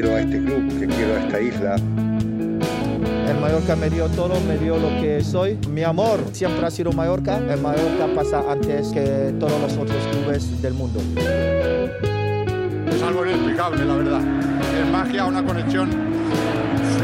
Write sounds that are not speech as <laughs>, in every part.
quiero a este club, que quiero a esta isla. El Mallorca me dio todo, me dio lo que soy. Mi amor siempre ha sido Mallorca. El Mallorca pasa antes que todos los otros clubes del mundo. Es algo inexplicable, la verdad. Es magia, una conexión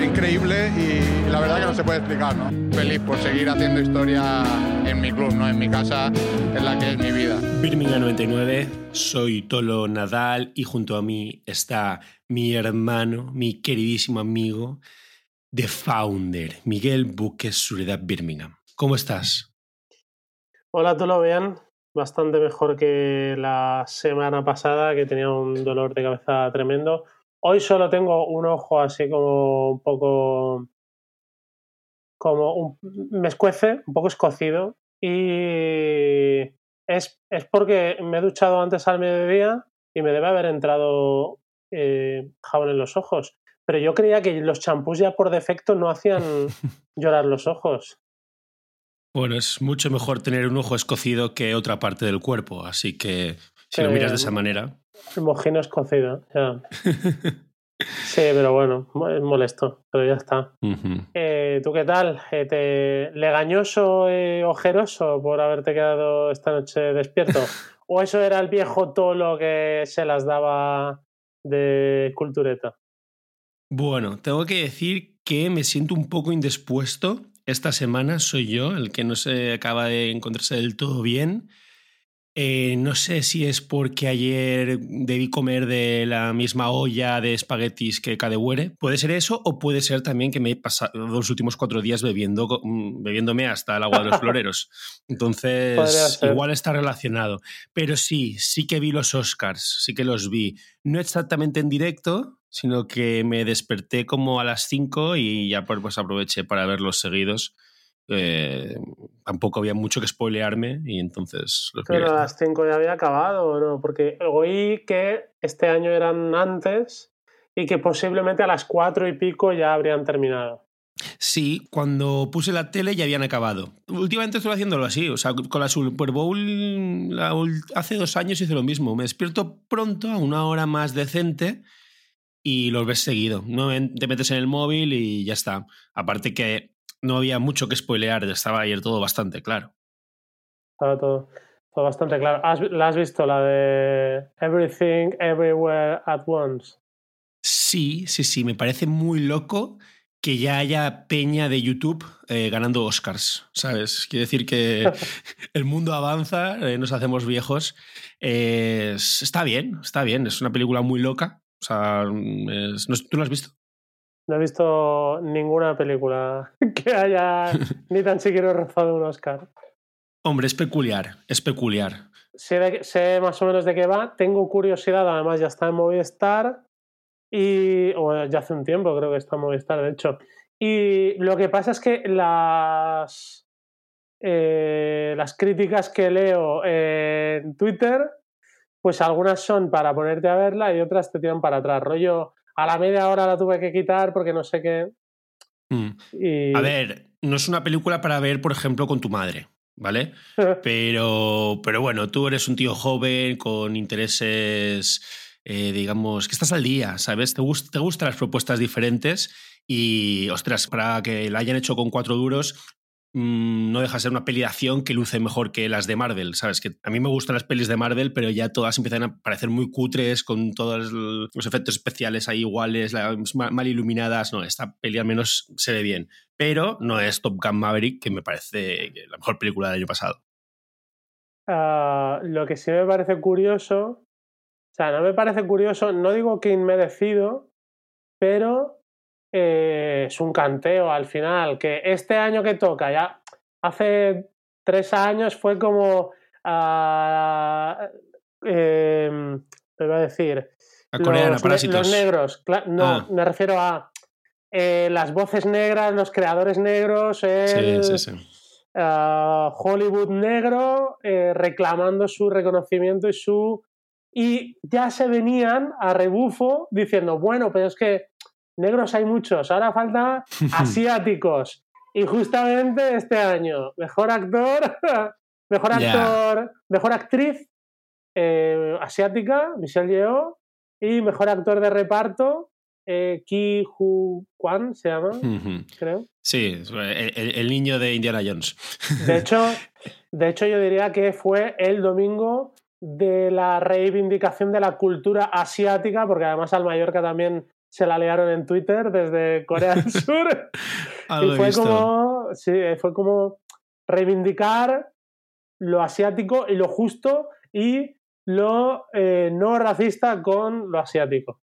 increíble y la verdad que no se puede explicar, ¿no? Feliz por seguir haciendo historia en mi club, ¿no? En mi casa, en la que es mi vida. Birmingham 99, soy Tolo Nadal y junto a mí está mi hermano, mi queridísimo amigo, The Founder, Miguel Buques Sureda Birmingham. ¿Cómo estás? Hola, Tolo, vean. Bastante mejor que la semana pasada, que tenía un dolor de cabeza tremendo. Hoy solo tengo un ojo así como un poco. como un, me escuece, un poco escocido. Y es, es porque me he duchado antes al mediodía y me debe haber entrado eh, jabón en los ojos. Pero yo creía que los champús ya por defecto no hacían <laughs> llorar los ojos. Bueno, es mucho mejor tener un ojo escocido que otra parte del cuerpo, así que si lo miras de esa manera. El mojino escocido, ya. <laughs> Sí, pero bueno, es molesto, pero ya está. eh, ¿Tú qué tal? Eh, te... ¿Legañoso, eh, ojeroso por haberte quedado esta noche despierto? <laughs> ¿O eso era el viejo tolo que se las daba de cultureta? Bueno, tengo que decir que me siento un poco indispuesto. Esta semana soy yo el que no se acaba de encontrarse del todo bien. Eh, no sé si es porque ayer debí comer de la misma olla de espaguetis que Cadehuere. Puede ser eso, o puede ser también que me he pasado los últimos cuatro días bebiendo, bebiéndome hasta el agua de los <laughs> floreros. Entonces, igual está relacionado. Pero sí, sí que vi los Oscars, sí que los vi. No exactamente en directo, sino que me desperté como a las 5 y ya pues aproveché para verlos seguidos. Eh, tampoco había mucho que spoilearme y entonces... Pero a las 5 ya había acabado, ¿o no? Porque oí que este año eran antes y que posiblemente a las 4 y pico ya habrían terminado. Sí, cuando puse la tele ya habían acabado. Últimamente estoy haciéndolo así, o sea, con la Super Bowl la, hace dos años hice lo mismo. Me despierto pronto a una hora más decente y los ves seguido. No te metes en el móvil y ya está. Aparte que no había mucho que spoilear, estaba ayer todo bastante claro. Estaba todo, todo bastante claro. ¿Has, ¿La has visto, la de Everything, Everywhere at Once? Sí, sí, sí, me parece muy loco que ya haya peña de YouTube eh, ganando Oscars, ¿sabes? Quiere decir que <laughs> el mundo avanza, eh, nos hacemos viejos. Eh, está bien, está bien, es una película muy loca. O sea, es, ¿tú lo has visto? No he visto ninguna película <laughs> que haya <laughs> ni tan siquiera rozado un Oscar. Hombre, es peculiar, es peculiar. Sé, sé, más o menos de qué va. Tengo curiosidad, además ya está en Movistar. Y. O ya hace un tiempo creo que está en Movistar, de hecho. Y lo que pasa es que las. Eh, las críticas que leo en Twitter, pues algunas son para ponerte a verla y otras te tiran para atrás. Rollo, a la media hora la tuve que quitar porque no sé qué. Mm. A ver, no es una película para ver, por ejemplo, con tu madre, ¿vale? <laughs> pero, pero bueno, tú eres un tío joven con intereses, eh, digamos, que estás al día, ¿sabes? Te, te gustan las propuestas diferentes y, ostras, para que la hayan hecho con cuatro duros, Mm, no deja de ser una peli de acción que luce mejor que las de Marvel, ¿sabes? Que a mí me gustan las pelis de Marvel, pero ya todas empiezan a parecer muy cutres, con todos los efectos especiales ahí iguales, mal iluminadas. No, esta peli al menos se ve bien. Pero no es Top Gun Maverick, que me parece la mejor película del año pasado. Uh, lo que sí me parece curioso, o sea, no me parece curioso, no digo que inmerecido, pero eh, es un canteo al final, que este año que toca, ya hace tres años fue como... Uh, eh, a decir? los, los, negros, no, ah. me refiero a eh, las voces negras, los creadores negros, el, sí, sí, sí. Uh, Hollywood negro eh, reclamando su reconocimiento y su... Y ya se venían a rebufo diciendo, bueno, pero es que negros hay muchos, ahora falta <laughs> asiáticos. y justamente este año, mejor actor, <laughs> mejor actor, mejor actriz eh, asiática, Michelle Yeoh, y mejor actor de reparto, eh, Ki Hu Kwan, se llama, creo. Sí, el, niño de Indiana Jones. De <laughs> hecho, de hecho, yo diría que fue el domingo de la reivindicación de la cultura asiática, porque además al Mallorca también se la liaron en Twitter desde Corea del <laughs> Sur. y fue como, sí, fue como reivindicar lo asiático y lo justo y lo eh, no racista con lo asiático.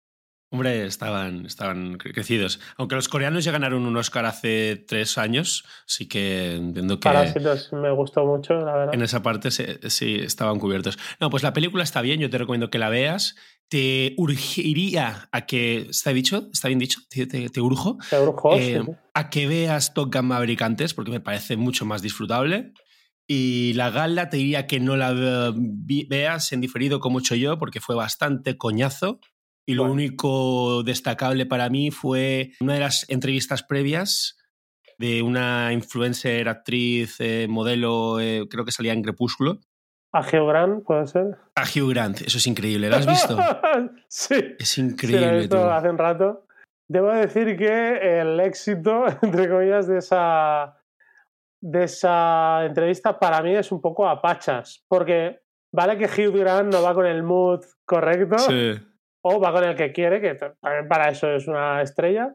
Hombre, estaban, estaban crecidos. Aunque los coreanos ya ganaron un Oscar hace tres años, sí que entiendo que. Parásitos me gustó mucho, la verdad. En esa parte sí, estaban cubiertos. No, pues la película está bien, yo te recomiendo que la veas. Te urgiría a que. ¿Está dicho? ¿Está bien dicho? ¿Te, te, urjo? Te urjo, eh, A que veas Top Gun Maverick antes, porque me parece mucho más disfrutable. Y la gala te diría que no la veas en diferido como he hecho yo, porque fue bastante coñazo. Y lo único destacable para mí fue una de las entrevistas previas de una influencer, actriz, eh, modelo, eh, creo que salía en Crepúsculo. ¿A Hugh Grant, puede ser? A Hugh Grant, eso es increíble. ¿Lo has visto? <laughs> sí. Es increíble. Sí, hace un rato. Debo decir que el éxito, <laughs> entre comillas, de esa, de esa entrevista para mí es un poco apachas. Porque vale que Hugh Grant no va con el mood correcto. Sí o va con el que quiere, que también para eso es una estrella.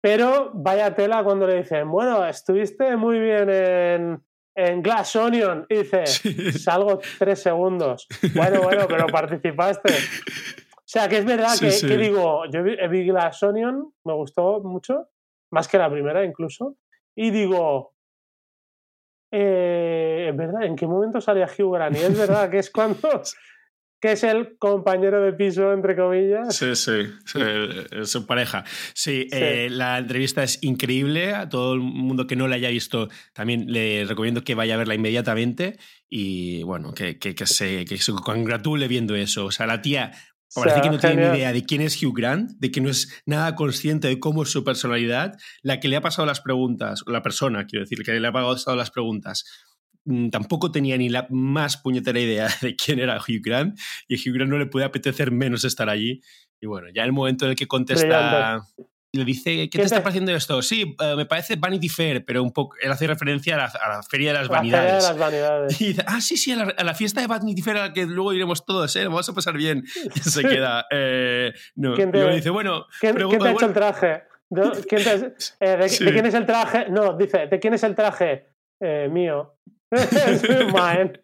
Pero vaya tela cuando le dicen, bueno, estuviste muy bien en, en Glass Onion. Y dice, <laughs> salgo tres segundos. Bueno, bueno, pero participaste. O sea, que es verdad que, digo, yo vi, vi, Glass Onion, me gustó mucho, más que la primera incluso. Y digo, eh, es verdad, ¿en qué momento salía Hugh Grant? Y es verdad que es cuando <laughs> que es el compañero de piso, entre comillas. Sí, sí, es su pareja. Sí, eh, la entrevista es increíble. A todo el mundo que no la haya visto, también le recomiendo que vaya a verla inmediatamente y, bueno, que, que, se, que se congratule viendo eso. O sea, la tía Parece que no tiene ni idea de quién es Hugh Grant, de que no es nada consciente de cómo es su personalidad. La que le ha pasado las preguntas, la persona, quiero decir, que le ha pasado las preguntas, tampoco tenía ni la más puñetera idea <laughs> de quién era Hugh Grant y a Hugh Grant no le puede apetecer menos estar allí. Y bueno, ya en el momento en el que contesta, le dice, ¿qué te está pareciendo esto? Sí, eh, me parece Vanity Fair, pero un poco, él hace referencia a la, Feria de las Vanidades. de las vanidades. <laughs> Y dice, ah, sí, sí, a la, fiesta de Vanity Fair a la que luego iremos todos, ¿eh? Vamos a pasar bien. <laughs> Y se queda. Eh, no. ¿Quién te, dice, bueno, ¿quién, te ha hecho el traje? ¿Quién eh, de, quién es el traje? No, dice, ¿de quién es el traje? mío. <laughs>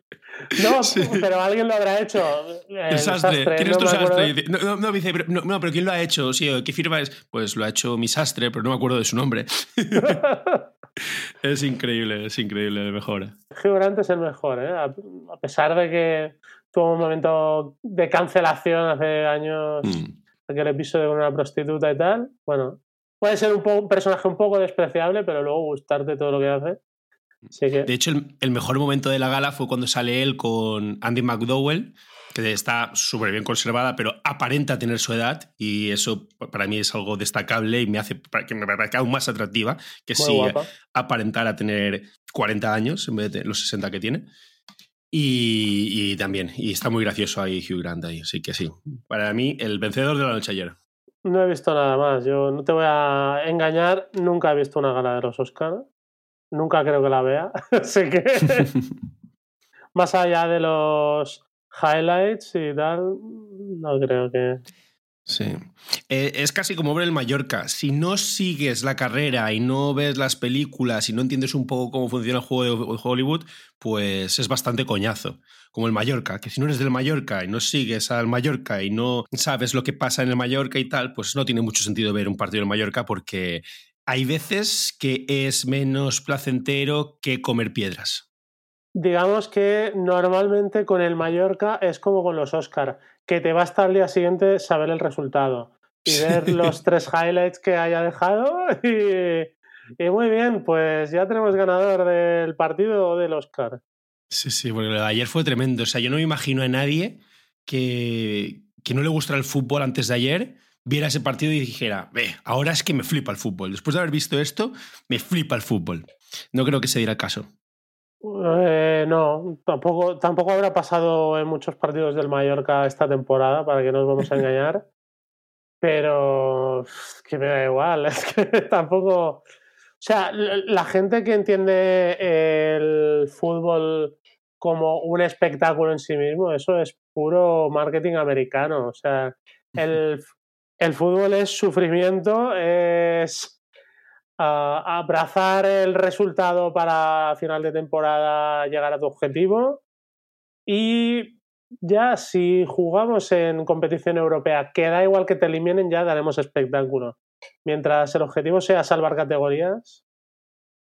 No, pero alguien lo habrá hecho. El, sastre. ¿Quién es tu sastre? No, no, dice, pero, no, pero ¿quién lo ha hecho? Sí, ¿Qué firma es? Pues lo ha hecho mi sastre, pero no me acuerdo de su nombre. <laughs> es increíble, es increíble, el mejor. Hugh es el mejor, ¿eh? A pesar de que tuvo un momento de cancelación hace años, mm. aquel episodio con una prostituta y tal. Bueno, puede ser un, un personaje un poco despreciable, pero luego gustarte todo lo que hace. De hecho, el, mejor momento de la gala fue cuando sale él con Andy McDowell, que está súper bien conservada, pero aparenta tener su edad, y eso para mí es algo destacable y me hace que me parezca aún más atractiva que si aparentara tener 40 años en vez de los 60 que tiene. Y, también, y está muy gracioso ahí Hugh Grant ahí, así que sí. Para mí, el vencedor de la noche ayer. No he visto nada más. Yo no te voy a engañar, nunca he visto una gala de los Oscars. Nunca creo que la vea. <laughs> Así que. <laughs> más allá de los highlights y tal, no creo que. Sí. Eh, es casi como ver el Mallorca. Si no sigues la carrera y no ves las películas y no entiendes un poco cómo funciona el juego de Hollywood, pues es bastante coñazo. Como el Mallorca, que si no eres del Mallorca y no sigues al Mallorca y no sabes lo que pasa en el Mallorca y tal, pues no tiene mucho sentido ver un partido del Mallorca porque hay veces que es menos placentero que comer piedras. Digamos que normalmente con el Mallorca es como con los Oscar, que te basta al día siguiente saber el resultado y ver los <laughs> tres highlights que haya dejado y, muy bien, pues ya tenemos ganador del partido del Oscar. Sí, sí, porque lo de ayer fue tremendo. O sea, yo no me imagino a nadie que, que no le gustara el fútbol antes de ayer viera ese partido y dijera, ve, ahora es que me flipa el fútbol. Después de haber visto esto, me flipa el fútbol. No creo que se diera el caso. Eh, no, tampoco, tampoco habrá pasado en muchos partidos del Mallorca esta temporada, para que no nos vamos a engañar. <laughs> Pero que me da igual, <laughs> es que tampoco... O sea, la gente que entiende el fútbol como un espectáculo en sí mismo, eso es puro marketing americano. O sea, el, el fútbol es sufrimiento, es uh, abrazar el resultado para final de temporada llegar a tu objetivo y ya si jugamos en competición europea, que da igual que te eliminen, ya daremos espectáculo. Mientras el objetivo sea salvar categorías.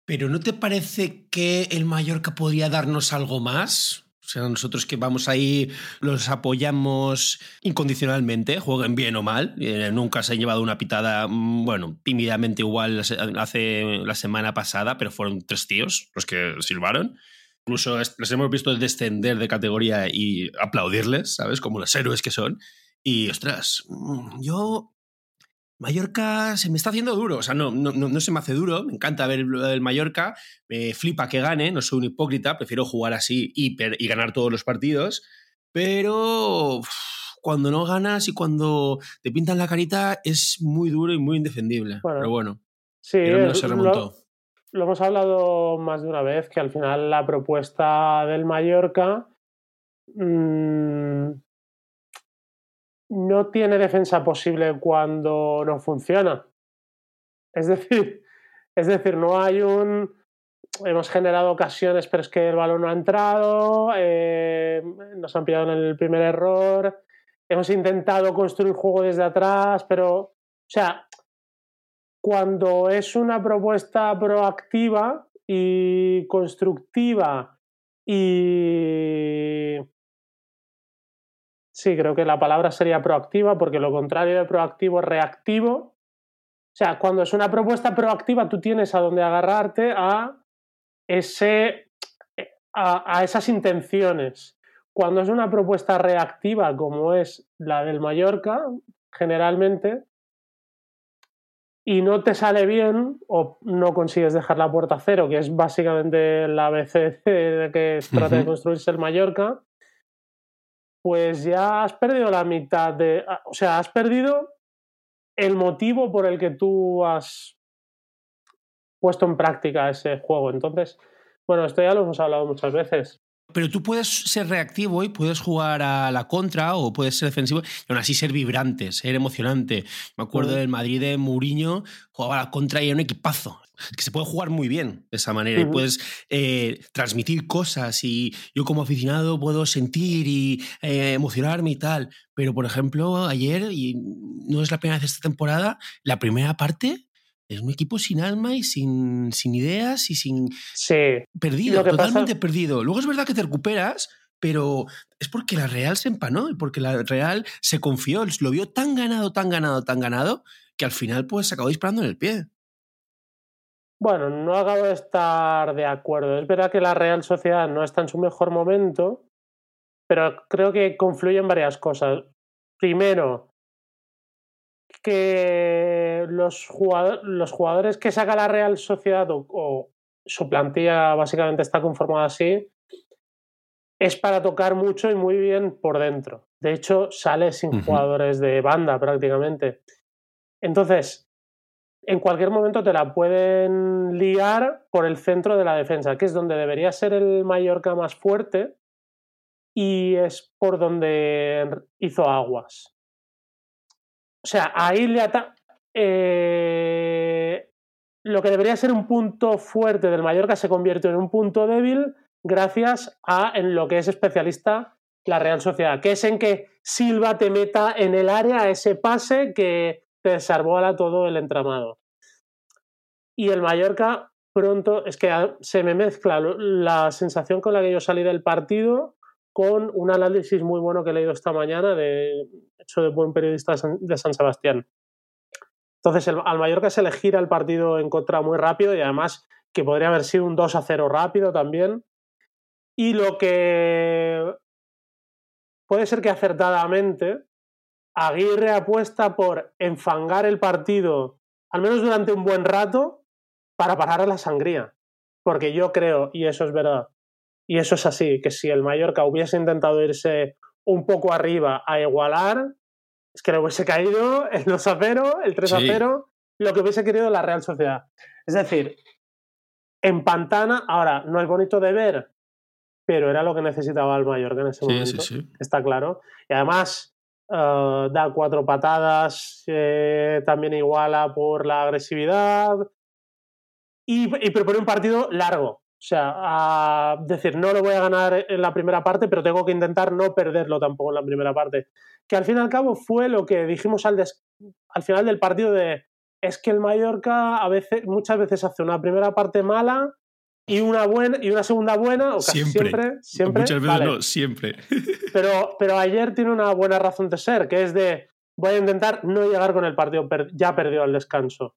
Pero ¿no te parece que el Mallorca podría darnos algo más? O sea, nosotros que vamos ahí los apoyamos incondicionalmente, jueguen bien o mal. Eh, nunca se han llevado una pitada, mm, bueno, tímidamente igual hace la semana pasada, pero fueron tres tíos los que silbaron. Incluso les hemos visto descender de categoría y aplaudirles, ¿sabes? Como los héroes que son. Y, ostras, mm, yo Mallorca se me está haciendo duro, o sea, no, no, no, se me hace duro, me encanta ver el Mallorca, me flipa que gane, no soy un hipócrita, prefiero jugar así y, y ganar todos los partidos, pero cuando no ganas y cuando te pintan la carita es muy duro y muy indefendible. pero bueno, sí, no se remontó. Lo, hemos hablado más de una vez, que al final la propuesta del Mallorca... Mmm, no tiene defensa posible cuando no funciona. Es decir, es decir, no hay un. Hemos generado ocasiones, pero es que el balón no ha entrado, eh, nos han pillado en el primer error, hemos intentado construir juego desde atrás, pero, o sea, cuando es una propuesta proactiva y constructiva y Sí, creo que la palabra sería proactiva porque lo contrario de proactivo es reactivo. O sea, cuando es una propuesta proactiva, tú tienes a dónde agarrarte a, ese, a, a esas intenciones. Cuando es una propuesta reactiva, como es la del Mallorca, generalmente, y no te sale bien o no consigues dejar la puerta cero, que es básicamente la ABC de que trata de construirse el Mallorca, pues ya has perdido la mitad de. Ah, o sea, has perdido el motivo por el que tú has puesto en práctica ese juego. Entonces, bueno, esto ya lo hemos hablado muchas veces. Pero tú puedes ser reactivo y puedes jugar a la contra o puedes ser defensivo y aún así ser vibrante, ser emocionante. Me acuerdo del Madrid de Mourinho, jugaba a la contra y era un equipazo. que se puede jugar muy bien de esa manera y puedes eh, transmitir cosas y yo como aficionado puedo sentir y eh, emocionarme y tal. Pero, por ejemplo, ayer, y no es la primera vez esta temporada, la primera parte es un equipo sin alma y sin, sin ideas y sin... Sí. Perdido, totalmente perdido. Luego es verdad que te recuperas, pero es porque la Real se empanó y porque la Real se confió, lo vio tan ganado, tan ganado, tan ganado, que al final pues se acabó disparando en el pie. Bueno, no acabo de estar de acuerdo. Es verdad que la Real Sociedad no está en su mejor momento, pero creo que confluyen varias cosas. Primero, que los, jugadores que saca la Real Sociedad o, su plantilla básicamente está conformada así, es para tocar mucho y muy bien por dentro. De hecho, sale sin jugadores de banda prácticamente. Entonces, en cualquier momento te la pueden liar por el centro de la defensa, que es donde debería ser el Mallorca más fuerte y es por donde hizo aguas. O sea, ahí le ata eh, lo que debería ser un punto fuerte del Mallorca se convierte en un punto débil gracias a en lo que es especialista la Real Sociedad, que es en que Silva te meta en el área ese pase que te desarbola todo el entramado. Y el Mallorca pronto, es que se me mezcla la sensación con la que yo salí del partido con un análisis muy bueno que he leído esta mañana de hecho de buen periodista de San Sebastián. Entonces, al Mallorca se le gira el partido en contra muy rápido y además que podría haber sido un 2 a 0 rápido también. Y lo que puede ser que acertadamente Aguirre apuesta por enfangar el partido, al menos durante un buen rato, para parar a la sangría. Porque yo creo, y eso es verdad, y eso es así, que si el Mallorca hubiese intentado irse un poco arriba a igualar, es que no hubiese caído el 2 a 0, el 3 a 0, lo que hubiese querido la Real Sociedad. Es decir, en Pantana, ahora, no es bonito de ver, pero era lo que necesitaba el Mallorca en ese momento. Está claro. Y además, eh, da cuatro patadas, eh, también iguala por la agresividad y, propone un partido largo. O sea, a decir, no lo voy a ganar en la primera parte, pero tengo que intentar no perderlo tampoco en la primera parte. Que al fin y al cabo fue lo que dijimos al, al final del partido de es que el Mallorca a veces, muchas veces hace una primera parte mala y una buena y una segunda buena o casi siempre. siempre, muchas veces no siempre. <laughs> Pero pero ayer tiene una buena razón de ser que es de voy a intentar no llegar con el partido ya perdido al descanso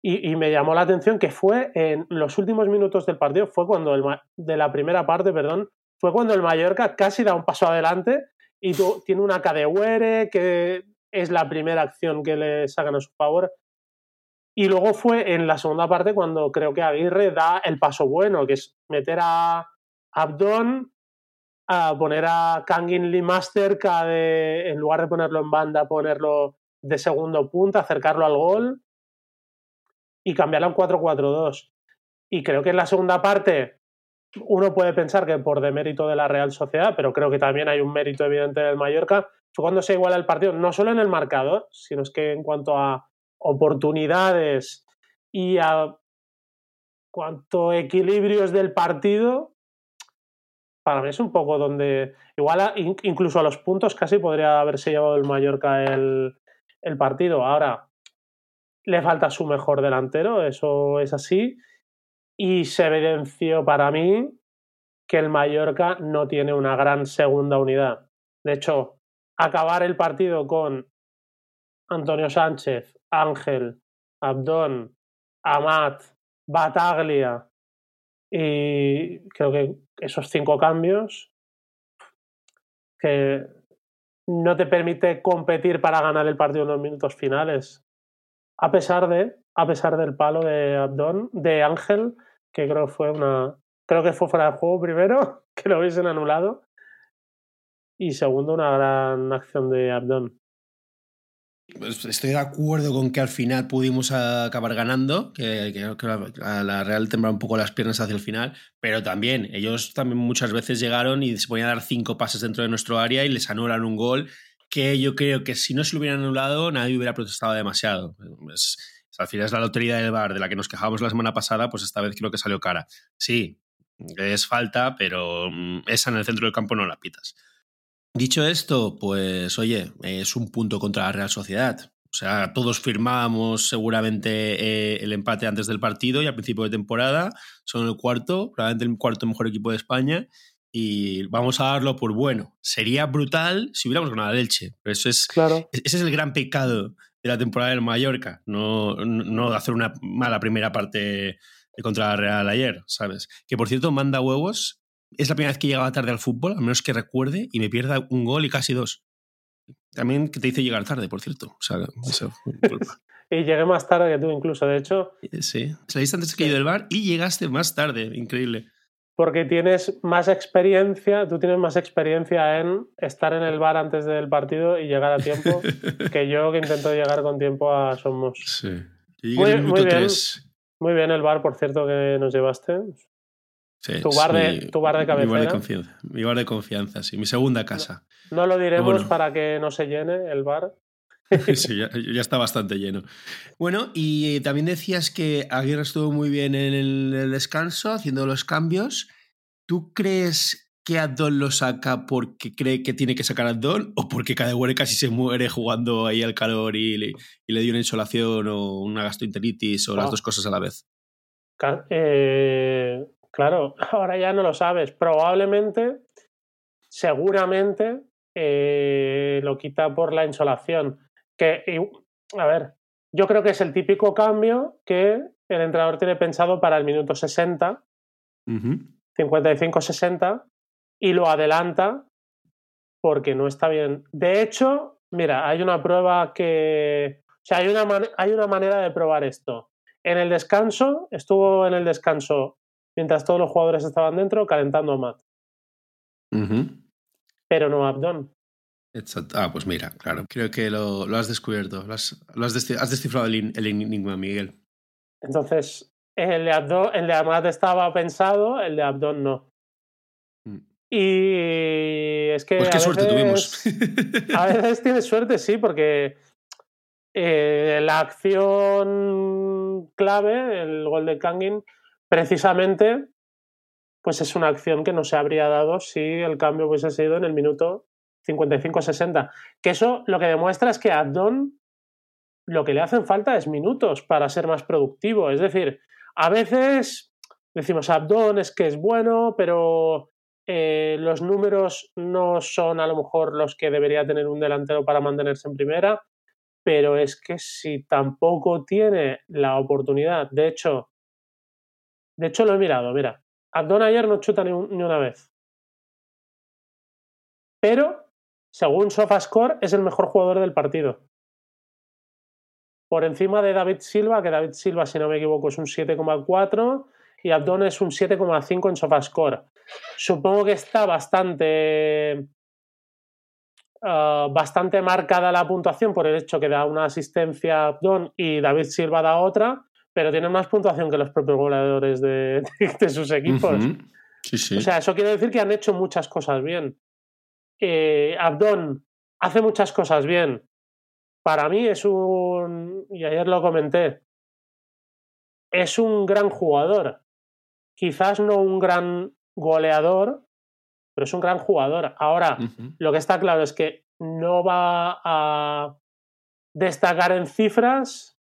y, me llamó la atención que fue en los últimos minutos del partido fue cuando el de la primera parte perdón fue cuando el Mallorca casi da un paso adelante y tiene una cadehuere que es la primera acción que le sacan a su favor. Y luego fue en la segunda parte cuando creo que Aguirre da el paso bueno, que es meter a Abdon, a poner a Kangin Lee más cerca de, en lugar de ponerlo en banda, ponerlo de segundo punto, acercarlo al gol y cambiarlo a un 4-4-2. Y creo que en la segunda parte uno puede pensar que por demérito de la Real Sociedad, pero creo que también hay un mérito evidente del Mallorca, fue cuando se iguala el partido, no solo en el marcador, sino es que en cuanto a oportunidades y a cuanto equilibrios del partido, para mí es un poco donde, igual incluso a los puntos casi podría haberse llevado el Mallorca el partido. Ahora, le falta su mejor delantero, eso es así, y se evidenció para mí que el Mallorca no tiene una gran segunda unidad. De hecho, acabar el partido con Antonio Sánchez, Ángel, Abdón, Amat, Bataglia y creo que esos cinco cambios que no te permite competir para ganar el partido en los minutos finales. A pesar de, a pesar del palo de Abdón, de Ángel, que creo fue una, creo que fue fuera de juego primero, <laughs> que lo hubiesen anulado, y segundo una gran acción de Abdón. Pues estoy de acuerdo con que al final pudimos acabar ganando, que, a la Real temblar un poco las piernas hacia el final, pero también ellos también muchas veces llegaron y se ponían a dar cinco pases dentro de nuestro área y les anulan un gol que yo creo que si no se lo hubieran anulado nadie hubiera protestado demasiado. al final es la lotería del bar de la que nos quejábamos la semana pasada, pues esta vez creo que salió cara. Sí, es falta, pero mm, esa en el centro del campo no la pitas. Dicho esto, pues oye, es un punto contra la Real Sociedad. O sea, todos firmábamos seguramente eh, el empate antes del partido y al principio de temporada. Son el cuarto, probablemente el cuarto mejor equipo de España. Y vamos a darlo por bueno. Sería brutal si hubiéramos ganado el Elche. Pero eso es, claro. ese es el gran pecado de la temporada del Mallorca. No, no hacer una mala primera parte contra la Real ayer, ¿sabes? Que por cierto, manda huevos es la primera vez que llegaba tarde al fútbol, a menos que recuerde, y me pierda un gol y casi dos. También que te hice llegar tarde, por cierto. O sea, eso, <laughs> y llegué más tarde que tú, incluso. De hecho. Sí. Saliste antes que yo del bar y llegaste más tarde. Increíble. Porque tienes más experiencia, tú tienes más experiencia en estar en el bar antes del partido y llegar a tiempo <laughs> que yo que intento llegar con tiempo a Somos. Sí. muy, bien. Muy bien el bar, por cierto, que nos llevaste tu, bar de, tu bar de cabecera. Mi bar de confianza, mi bar de confianza, sí, mi segunda casa. No, lo diremos para que no se llene el bar. <laughs> sí, ya, está bastante lleno. Bueno, y también decías que Aguirre estuvo muy bien en el, descanso, haciendo los cambios. ¿Tú crees que Adon lo saca porque cree que tiene que sacar a Adon o porque Cadewere casi se muere jugando ahí al calor y le, y le dio una insolación o una gastroenteritis o las ah. dos cosas a la vez? Eh, Claro, <laughs> ahora ya no lo sabes. Probablemente, seguramente, eh, lo quita por la insolación. Que, a ver, yo creo que es el típico cambio que el entrenador tiene pensado para el minuto 60, 55-60, y lo adelanta porque no está bien. De hecho, mira, hay una prueba que. O sea, hay una, hay una manera de probar esto. En el descanso, estuvo en el descanso mientras todos los jugadores estaban dentro calentando a Matt. Pero no a Abdon. Ah, pues mira, claro. Creo que lo, has descubierto. Lo has, descifrado el, enigma, Miguel. Entonces, el de, Abdon, el de Amat estaba pensado, el de Abdon no. Mm. Y es que. Pues qué suerte tuvimos. a veces tienes suerte, sí, porque eh, la acción clave, el gol de Kangin, precisamente, pues es una acción que no se habría dado si el cambio hubiese sido en el minuto 55-60. Que eso lo que demuestra es que a Abdon lo que le hacen falta es minutos para ser más productivo. Es decir, a veces decimos Abdon es que es bueno, pero eh, los números no son a lo mejor los que debería tener un delantero para mantenerse en primera, pero es que si tampoco tiene la oportunidad, de hecho, de hecho lo he mirado, mira, Abdon ayer no chuta ni, una vez, pero según SofaScore es el mejor jugador del partido. Por encima de David Silva, que David Silva, si no me equivoco, es un 7,4 y Abdon es un 7,5 en SofaScore. Supongo que está bastante, ah, bastante marcada la puntuación por el hecho que da una asistencia a Abdon y David Silva da otra, pero tiene más puntuación que los propios goleadores de, <laughs> sus equipos. O sea, eso quiere decir que han hecho muchas cosas bien. Eh, Abdon hace muchas cosas bien. Para mí es un, y ayer lo comenté, es un gran jugador. Quizás no un gran goleador, pero es un gran jugador. Ahora, lo que está claro es que no va a destacar en cifras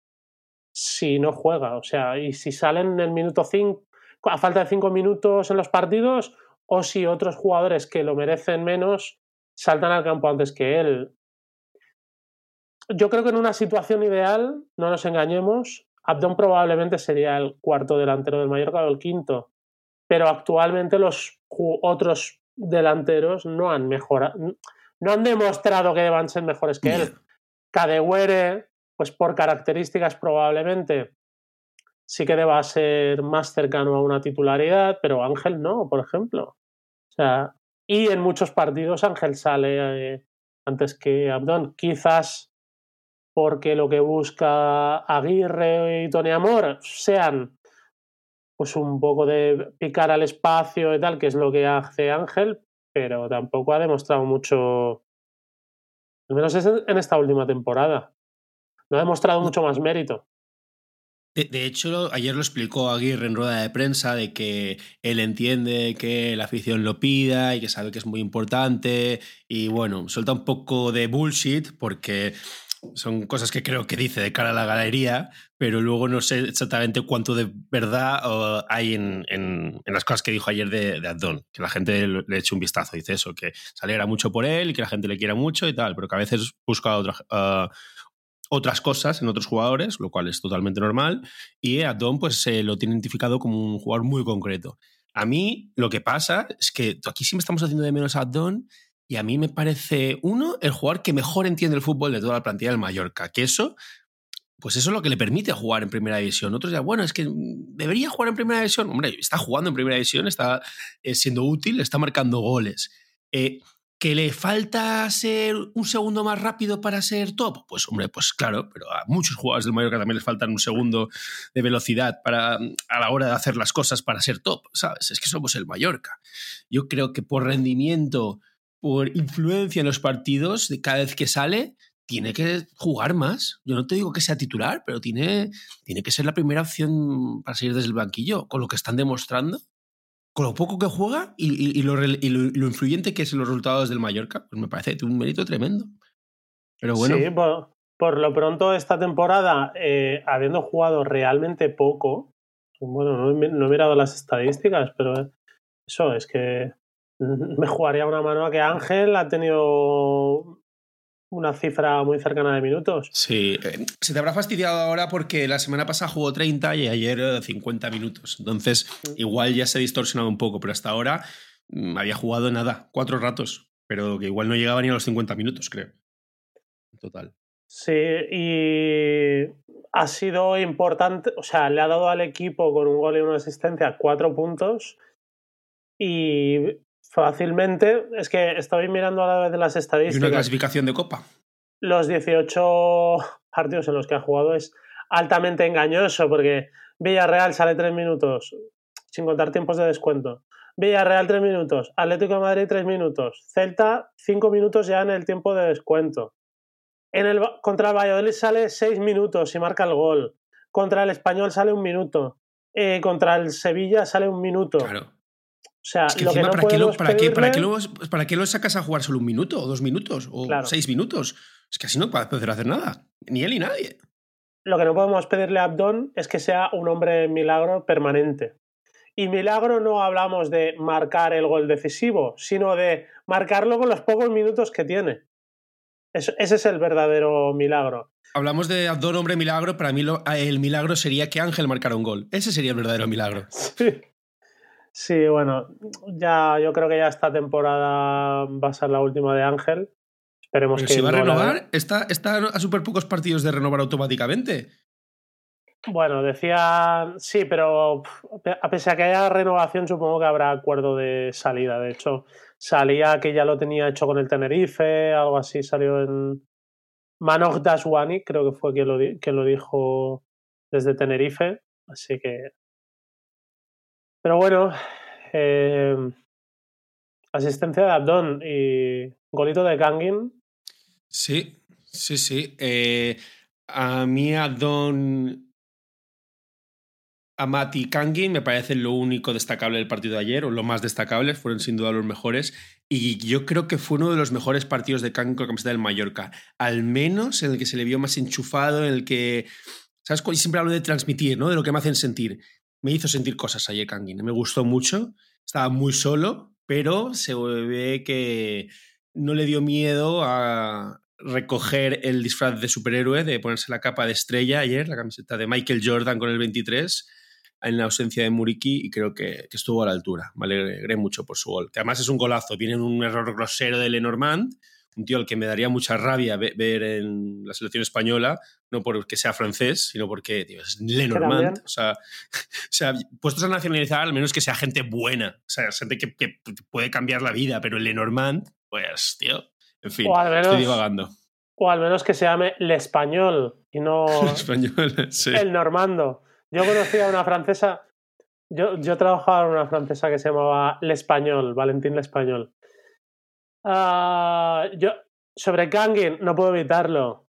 si no juega. O sea, y si salen en el minuto 5, a falta de 5 minutos en los partidos, o si otros jugadores que lo merecen menos saltan al campo antes que él. Yo creo que en una situación ideal, no nos engañemos, Abdón probablemente sería el cuarto delantero del Mallorca o el quinto pero actualmente los otros delanteros no han mejorado, no han demostrado que deban ser mejores que él. Cadewere, pues por características probablemente sí que deba ser más cercano a una titularidad, pero Ángel no, por ejemplo. O sea, y en muchos partidos Ángel sale eh, antes que Abdón. Quizás porque lo que busca Aguirre y Tony Amor sean pues un poco de picar al espacio y tal, que es lo que hace Ángel, pero tampoco ha demostrado mucho, al menos en esta última temporada. No ha demostrado mucho más mérito. De, hecho, ayer lo explicó Aguirre en rueda de prensa de que él entiende que la afición lo pida y que sabe que es muy importante y bueno, suelta un poco de bullshit porque son cosas que creo que dice de cara a la galería, pero luego no sé exactamente cuánto de verdad hay en, en, las cosas que dijo ayer de, de Abdón, que la gente le eche un vistazo, dice eso, que se alegra mucho por él y que la gente le quiera mucho y tal, pero que a veces busca otras ah, otras cosas en otros jugadores, lo cual es totalmente normal, y Abdón pues se lo tiene identificado como un jugador muy concreto. A mí lo que pasa es que aquí siempre estamos haciendo de menos a y a mí me parece, uno, el jugador que mejor entiende el fútbol de toda la plantilla del Mallorca, que eso, pues eso es lo que le permite jugar en primera división. Otros ya, bueno, es que debería jugar en primera división. Hombre, está jugando en primera división, está eh, siendo útil, está marcando goles. Eh, ¿Que le falta ser un segundo más rápido para ser top? Pues hombre, pues claro, pero a muchos jugadores del Mallorca también les faltan un segundo de velocidad para, a la hora de hacer las cosas para ser top, ¿sabes? Es que somos el Mallorca. Yo creo que por rendimiento por influencia en los partidos, de cada vez que sale, tiene que jugar más. Yo no te digo que sea titular, pero tiene, tiene que ser la primera opción para salir desde el banquillo, con lo que están demostrando, con lo poco que juega y, lo, influyente que es los resultados del Mallorca, pues me parece un mérito tremendo. Pero bueno. Sí, por, lo pronto esta temporada, eh, habiendo jugado realmente poco, bueno, no, no he mirado las estadísticas, pero eso es que me jugaría una mano a que Ángel ha tenido una cifra muy cercana de minutos. Sí, eh, se te habrá fastidiado ahora porque la semana pasada jugó 30 y ayer 50 eh, minutos. Entonces, igual ya se ha distorsionado un poco, pero hasta ahora mm, había jugado nada, cuatro ratos, pero que igual no llegaba ni a los 50 minutos, creo. En total. Sí, y ha sido importante, o sea, le ha dado al equipo con un gol y una asistencia cuatro puntos y fácilmente. Es que estoy mirando a la vez de las Y estadísticas. una clasificación de copa. Los 18 partidos en los que ha jugado es altamente engañoso porque Villarreal sale 3 minutos sin contar tiempos de descuento. Villarreal 3 minutos, Atlético de Madrid 3 minutos, Celta 5 minutos ya en el tiempo de descuento. En el, contra el Valladolid sale 6 minutos y marca el gol. Contra el Español sale un minuto. Eh, contra el Sevilla sale un minuto. Claro. O sea, Es que lo que encima, no ¿para, qué lo, para, qué, para, qué lo, ¿para qué lo sacas a jugar solo un minuto o dos minutos o Claro. seis minutos? Es que así no puede poder hacer nada. Ni él ni nadie. lo que no podemos pedirle a Abdón es que sea un hombre milagro permanente. Y milagro no hablamos de marcar el gol decisivo, sino de marcarlo con los pocos minutos que tiene. Eso- ese es el verdadero milagro. Hablamos de Abdón, hombre milagro. Para mí lo- el milagro sería que Ángel marcara un gol. Ese sería el verdadero milagro. <laughs> Sí. Sí, bueno, ya yo creo que ya esta temporada va a ser la última de Ángel. Esperemos Pero que si va a la- renovar, está, está a súper pocos partidos de renovar automáticamente. Bueno, decía, sí, pero a pesar que haya renovación, supongo que habrá acuerdo de salida. De hecho, salía que ya lo tenía hecho con el Tenerife, algo así, salió en Manoj Daswani, creo que fue quien lo, quien lo dijo desde Tenerife. Así que. Pero bueno, eh, asistencia de Abdón y golito de Kangin. Sí, sí, sí. Eh, a mí Abdón, Amati y Kangin me parecen lo único destacable del partido de ayer, o lo más destacable, fueron sin duda los mejores. Y yo creo que fue uno de los mejores partidos de Kangin con la camiseta del Mallorca. Al menos en el que se le vio más enchufado, en el que. ¿Sabes? Siempre hablo de transmitir, ¿no? De lo que me hacen sentir. Me hizo sentir cosas ayer Kangin. Me gustó mucho. Estaba muy solo, pero se ve que no le dio miedo a recoger el disfraz de superhéroe, de ponerse la capa de estrella ayer, la camiseta de Michael Jordan con el 23, en la ausencia de Muriki, y creo que, estuvo a la altura. Me alegré mucho por su gol. Además es un golazo, viene en un error grosero de Lenormand, un tío al que me daría mucha rabia ve- ver en la selección española, no porque sea francés, sino porque tío, es Lenormand. O sea, <laughs> o sea, puestos a nacionalizar, al menos que sea gente buena, o sea, gente que, que puede cambiar la vida, pero el Lenormand, pues, tío, en fin, menos- estoy divagando. O al menos que se llame el español y no <laughs> Español, <laughs> sí. el normando. Yo conocía a una francesa, yo, yo trabajaba en una francesa que se llamaba El Español, Valentín El Español. Ah, yo, sobre Kangin, no puedo evitarlo.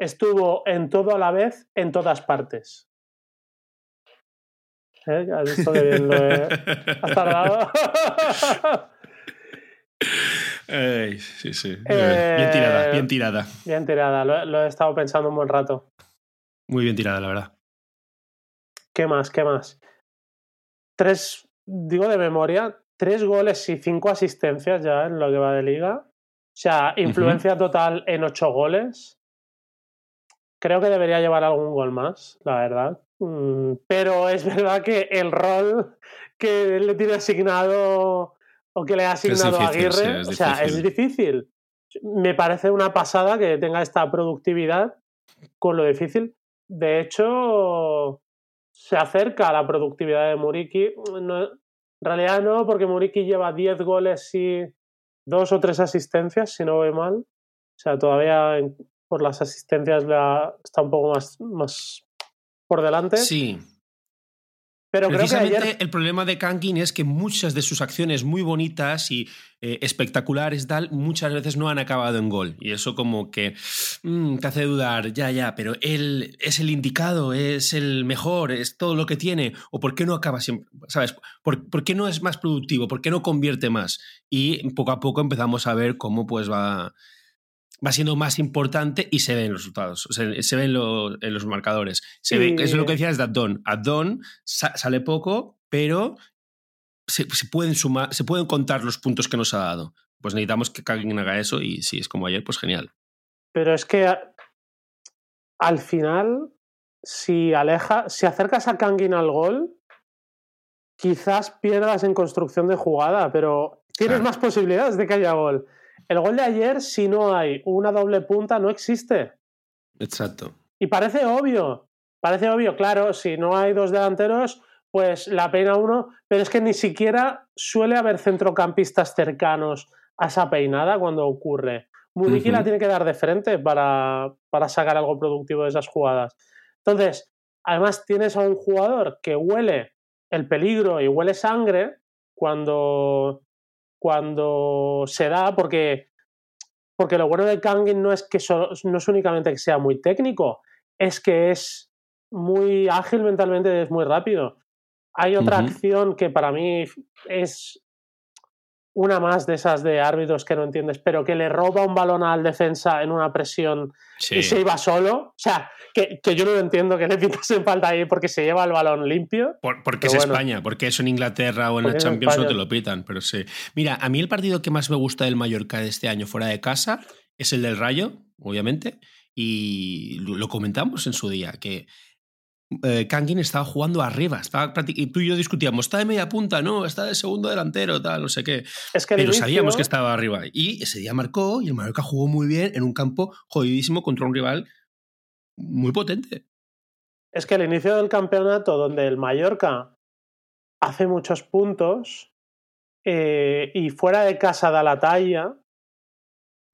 Estuvo en todo a la vez, en todas partes. ¿Eh? ¿Has visto que bien lo he... <laughs> ¿Has tardado? Ay, sí, sí. Eh, Bien tirada, bien tirada. bien tirada, lo, lo he estado pensando un buen rato. Muy bien tirada, la verdad. ¿Qué más? ¿Qué más? Tres, digo de memoria, tres goles y cinco asistencias ya en lo que va de liga. O sea, influencia total en ocho goles. Creo que debería llevar algún gol más, la verdad. Mm, Pero es verdad que el rol que le tiene asignado o que le ha asignado a difícil, Aguirre, o sea, es difícil. Me parece una pasada que tenga esta productividad con lo difícil. De hecho, se acerca a la productividad de Muriki. No- en realidad no, porque Muriki lleva 10 goles y dos o tres asistencias, si no voy mal. O sea, todavía por las asistencias la- está un poco más, más por delante. Sí. Precisamente el problema de Kankin es que muchas de sus acciones muy bonitas y eh, espectaculares tal, muchas veces no han acabado en gol. Y eso como que mm, te hace dudar, ya, ya, pero él es el indicado, es el mejor, es todo lo que tiene. ¿O por qué no acaba siempre? ¿Sabes? ¿Por, por qué no es más productivo? ¿Por qué no convierte más? Y poco a poco empezamos a ver cómo pues va va siendo más importante y se ven los resultados, se ven lo- en los marcadores. Se ve, Y- eso es lo que decías de Addon. Addon sa- sale poco, pero se, se pueden sumar, se pueden contar los puntos que nos ha dado. Pues necesitamos que alguien haga eso y si es como ayer, pues genial. Pero es que a- al final, si aleja, si acercas a Kangin al gol, quizás pierdas en construcción de jugada, pero tienes Claro. más posibilidades de que haya gol. El gol de ayer, si no hay una doble punta, no existe. Exacto. Y parece obvio. Parece obvio, claro, si no hay dos delanteros, pues la peina uno, pero es que ni siquiera suele haber centrocampistas cercanos a esa peinada cuando ocurre. Muriqui la tiene que dar de frente para, para sacar algo productivo de esas jugadas. Entonces, además tienes a un jugador que huele el peligro y huele sangre cuando, cuando se da, porque, porque lo bueno de Kangin no es que no es únicamente que sea muy técnico, es que es muy ágil mentalmente, es muy rápido. Hay otra acción que para mí es una más de esas de árbitros que no entiendes, pero que le roba un balón al defensa en una presión y se iba solo. O sea, que, yo no entiendo que le pitas en falta ahí porque se lleva el balón limpio. porque es España, porque eso en Inglaterra o en el Champions no te lo pitan, pero sí. Mira, a mí el partido que más me gusta del Mallorca de este año fuera de casa es el del Rayo, obviamente, y lo comentamos en su día, que eh, Kangin estaba jugando arriba. Estaba y tú y yo discutíamos, está de media punta, no, está de segundo delantero, tal, no sé qué. Pero sabíamos que estaba arriba. Y ese día marcó y el Mallorca jugó muy bien en un campo jodidísimo contra un rival muy potente. Es que el inicio del campeonato, donde el Mallorca hace muchos puntos eh, y fuera de casa da la talla,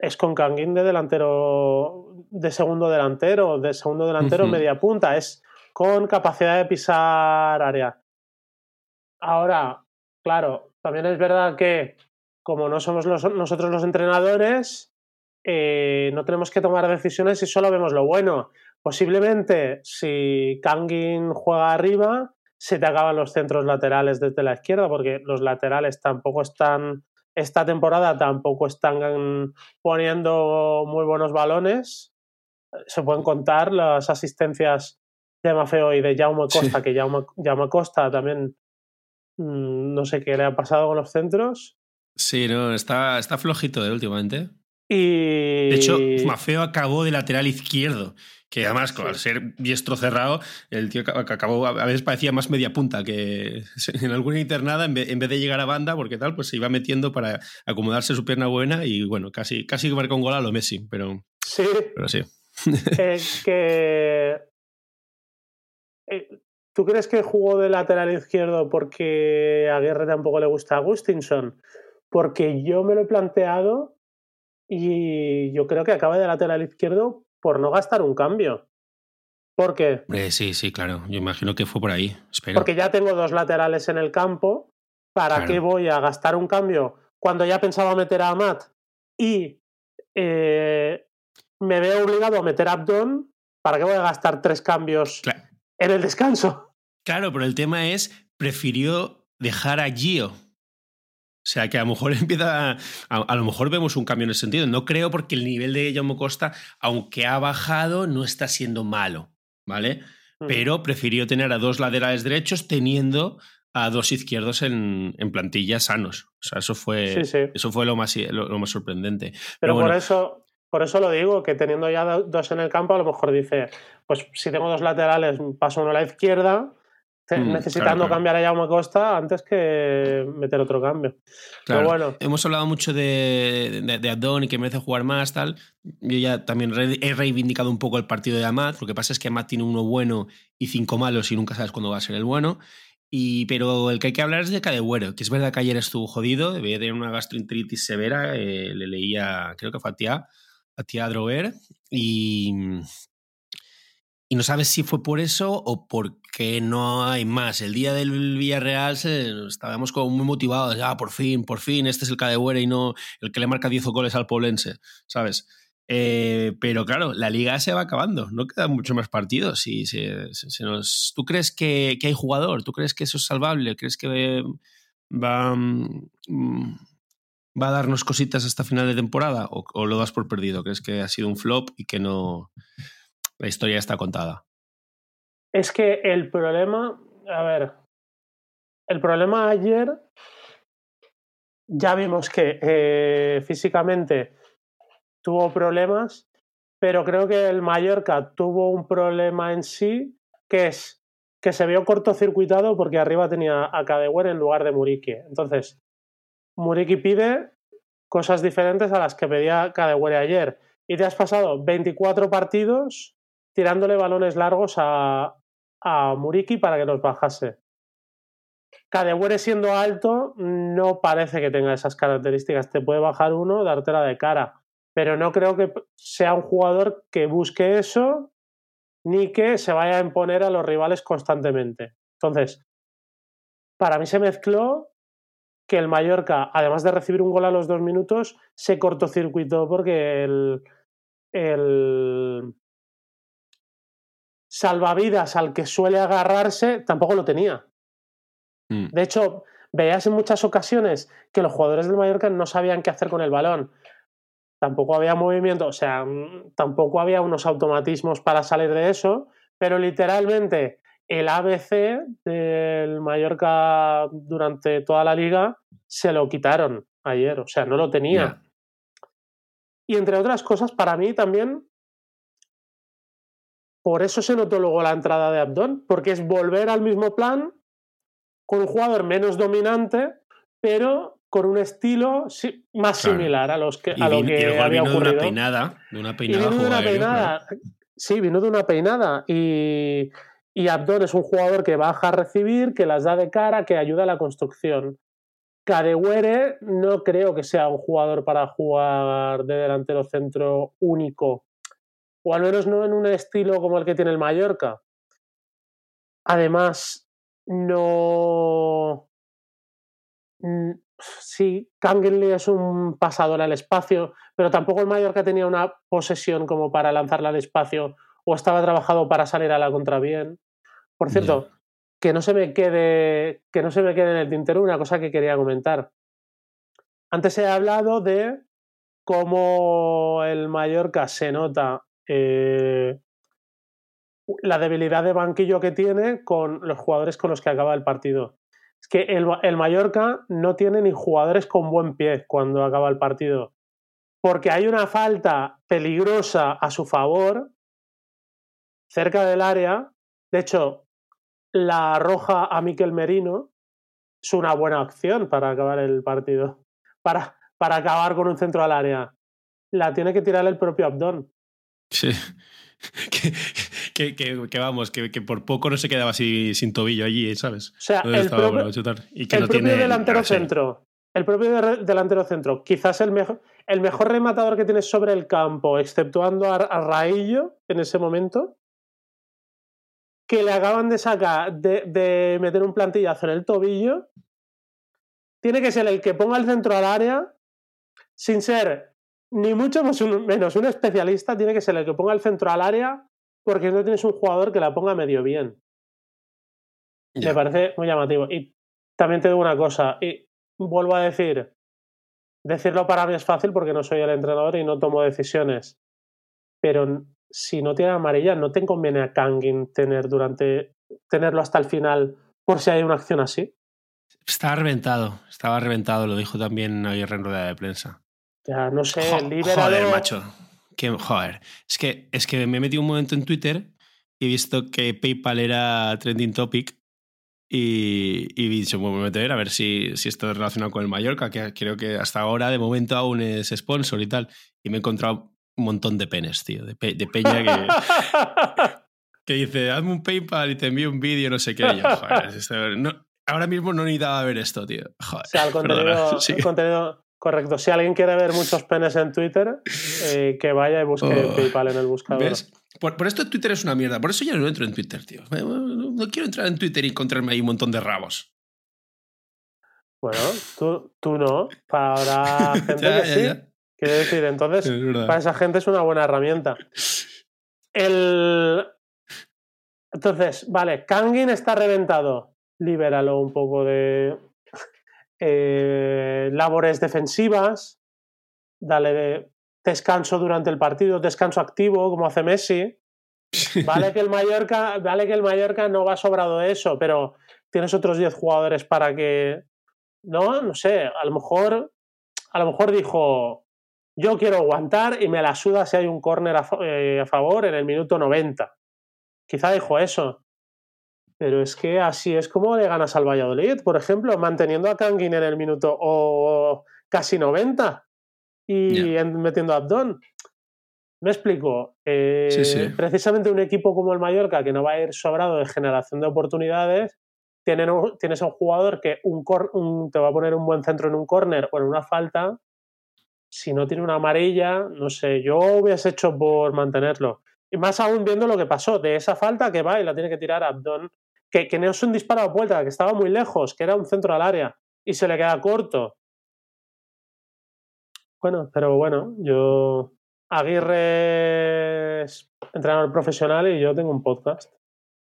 es con Kangin de delantero, de segundo delantero, de segundo delantero media punta. Es con capacidad de pisar área. Ahora, claro, también es verdad que como no somos nosotros los entrenadores, eh, no tenemos que tomar decisiones y solo vemos lo bueno. Posiblemente, si Kangin juega arriba, se te acaban los centros laterales desde la izquierda, porque los laterales tampoco están, esta temporada tampoco están poniendo muy buenos balones. Se pueden contar las asistencias de Mafeo y de Jaume Costa, que Jaume, Jaume, Costa también mm, no sé qué le ha pasado con los centros. Sí, no, está, está flojito de eh, últimamente. Y... De hecho, Mafeo acabó de lateral izquierdo, que además, al ser diestro cerrado, el tío acabó, a veces parecía más media punta, que <laughs> en alguna internada, en vez, de llegar a banda, porque tal, pues se iba metiendo para acomodarse su pierna buena y bueno, casi, casi marcó un gol a lo Messi, pero sí. Pero sí. <laughs> que eh, ¿Tú crees que jugó de lateral izquierdo porque a Guerra tampoco le gusta a Agustinson? Porque yo me lo he planteado y yo creo que acaba de lateral izquierdo por no gastar un cambio. ¿Por qué? sí, sí, claro. Yo imagino que fue por ahí. Porque ya tengo dos laterales en el campo. ¿Para qué voy a gastar un cambio cuando ya pensaba meter a Amat? Y eh, me veo obligado a meter a Abdon. ¿Para qué voy a gastar tres cambios? En el descanso. Claro, pero el tema es, prefirió dejar a Gio. O sea, que a lo mejor <laughs> empieza. A, lo mejor vemos un cambio en ese sentido. No creo porque el nivel de Jaume Costa, aunque ha bajado, no está siendo malo. ¿Vale? Mm. Pero prefirió tener a dos laterales derechos teniendo a dos izquierdos en, en plantilla sanos. O sea, eso fue, Eso fue lo, más, lo, más sorprendente. Pero, por eso por eso lo digo, que teniendo ya dos en el campo, a lo mejor dice, pues si tengo dos laterales, paso uno a la izquierda, mm, necesitando cambiar a Jaume Costa antes que meter otro cambio. Pero bueno. Hemos hablado mucho de, de, Adón y que merece jugar más, tal. Yo ya también he reivindicado un poco el partido de Amat. Lo que pasa es que Amat tiene uno bueno y cinco malos y nunca sabes cuándo va a ser el bueno. Y, pero el que hay que hablar es de Cadegüero, que es verdad que ayer estuvo jodido, debía tener una gastroenteritis severa, eh, le leía, creo que fue a Tía, a Tía Droguer y, y no sabes si fue por eso o porque no hay más. El día del Villarreal estábamos como muy motivados, ya, por fin, por fin, este es el Cadegüera y no el que le marca 10 goles al Polense, ¿sabes? Eh, pero claro, la liga se va acabando, no quedan muchos más partidos. Y se, nos... ¿Tú crees que, que, hay jugador? ¿Tú crees que eso es salvable? ¿Crees que va, mm, va a darnos cositas hasta final de temporada o, lo das por perdido? ¿Crees que ha sido un flop y que no la historia está contada? Es que el problema, a ver, el problema ayer ya vimos que eh, físicamente tuvo problemas, pero creo que el Mallorca tuvo un problema en sí, que es que se vio cortocircuitado porque arriba tenía a Cadewere en lugar de Murique. Entonces, Muriki pide cosas diferentes a las que pedía Cadewere ayer. Y te has pasado 24 partidos tirándole balones largos a, Muriki para que los bajase. Cadewere siendo alto no parece que tenga esas características. Te puede bajar uno, dártela de cara. Pero no creo que sea un jugador que busque eso ni que se vaya a imponer a los rivales constantemente. Entonces, para mí se mezcló que el Mallorca, además de recibir un gol a los dos minutos, se cortocircuitó porque el, el salvavidas al que suele agarrarse tampoco lo tenía. Mm. De hecho, veías en muchas ocasiones que los jugadores del Mallorca no sabían qué hacer con el balón. Tampoco había movimiento, o sea, mm, tampoco había unos automatismos para salir de eso, pero literalmente el ABC del Mallorca durante toda la liga se lo quitaron ayer, o sea, no lo tenía. Y entre otras cosas, para mí también, por eso se notó luego la entrada de Abdón, porque es volver al mismo plan con un jugador menos dominante, pero con un estilo más similar a, los que, a lo que había ocurrido. De una peinada, de una peinada, de una peinada. Sí, vino de una peinada. Y, y Abdón es un jugador que baja a recibir, que las da de cara, que ayuda a la construcción. Cadewere no creo que sea un jugador para jugar de delantero centro único, o al menos no en un estilo como el que tiene el Mallorca. Además, no. Mm, sí, Kangenly es un pasador al espacio, pero tampoco el Mallorca tenía una posesión como para lanzarla al espacio o estaba trabajado para salir a la contra bien. Por cierto, que no se me quede, que no se me quede en el tintero una cosa que quería comentar. Antes he hablado de cómo el Mallorca se nota eh, la debilidad de banquillo que tiene con los jugadores con los que acaba el partido. Es que el, el, Mallorca no tiene ni jugadores con buen pie cuando acaba el partido. Porque hay una falta peligrosa a su favor cerca del área. De hecho, la roja a Miquel Merino es una buena opción para acabar el partido. <laughs> Para, para acabar con un centro al área. La tiene que tirar el propio Abdón. Sí. <laughs> Que, que, vamos, que, por poco no se quedaba así sin tobillo allí, ¿sabes? O sea, el propio, delantero centro. El propio delantero centro. Quizás el mejor, el mejor rematador que tienes sobre el campo, exceptuando a, a Raillo en ese momento, que le acaban de sacar, de, meter un plantillazo en el tobillo, tiene que ser el que ponga el centro al área, sin ser ni mucho menos un especialista, tiene que ser el que ponga el centro al área, porque no tienes un jugador que la ponga medio bien. Me parece muy llamativo. Y también te digo una cosa, y vuelvo a decir, decirlo para mí es fácil porque no soy el entrenador y no tomo decisiones. Pero si no tiene amarilla, no te conviene a Kangin tener durante, tenerlo hasta el final por si hay una acción así. Estaba reventado, estaba reventado, lo dijo también ayer en rueda de prensa. Ya, no sé, Joder, macho. Que, joder. Es que, es que me he metido un momento en Twitter y he visto que PayPal era trending topic y, y he dicho, bueno, me meter a ver si, si esto es relacionado con el Mallorca, que creo que hasta ahora de momento aún es sponsor y tal. Y me he encontrado un montón de penes, tío, de, peña que, <laughs> que dice, hazme un PayPal y te envío un vídeo, no sé qué. ahora mismo no necesitaba ver esto, tío. Joder, o sea, el contenido, correcto. Si alguien quiere ver muchos penes en Twitter, eh, que vaya y busque oh, PayPal en el buscador. Por, por, esto Twitter es una mierda. Por eso ya no entro en Twitter, tío. No quiero entrar en Twitter y encontrarme ahí un montón de rabos. Bueno, tú, tú no. Para <laughs> gente que sí. Quiero decir, entonces, para esa gente es una buena herramienta. El... Entonces, vale, Kangin está reventado. Libéralo un poco de eh, labores defensivas. Dale de descanso durante el partido, descanso activo, como hace Messi. <laughs> Vale que el Mallorca, vale que el Mallorca no va sobrado de eso, pero tienes otros 10 jugadores para que. No, no sé, a lo mejor. A lo mejor dijo yo quiero aguantar y me la suda si hay un córner eh, a, favor en el minuto 90. Quizá dijo eso. Pero es que así es como le ganas al Valladolid, por ejemplo, manteniendo a Kangin en el minuto o casi 90 y metiendo a Abdón. Me explico. Eh, precisamente un equipo como el Mallorca, que no va a ir sobrado de generación de oportunidades, tienes a un jugador que un, te va a poner un buen centro en un córner o en una falta, si no tiene una amarilla, no sé, yo hubiese hecho por mantenerlo. Y más aún viendo lo que pasó, de esa falta que va y la tiene que tirar Abdon, que, que no es un disparo a puerta, que estaba muy lejos, que era un centro al área y se le queda corto. Bueno, pero bueno, yo. Aguirre es entrenador profesional y yo tengo un podcast.